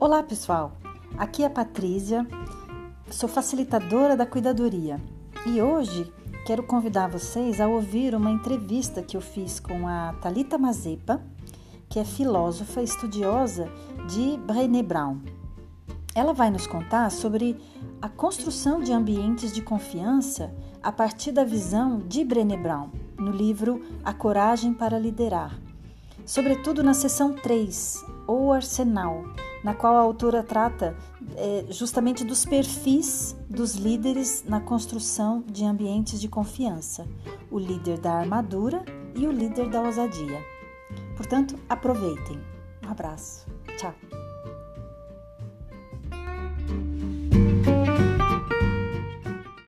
Olá, pessoal. Aqui é a Patrícia, sou facilitadora da cuidadoria e hoje quero convidar vocês a ouvir uma entrevista que eu fiz com a Talita Mazepa, que é filósofa estudiosa de Brené Brown. Ela vai nos contar sobre a construção de ambientes de confiança a partir da visão de Brené Brown, no livro A Coragem para Liderar, sobretudo na seção 3, O Arsenal, na qual a autora trata é, justamente dos perfis dos líderes na construção de ambientes de confiança, o líder da armadura e o líder da ousadia. Portanto, aproveitem. Um abraço. Tchau.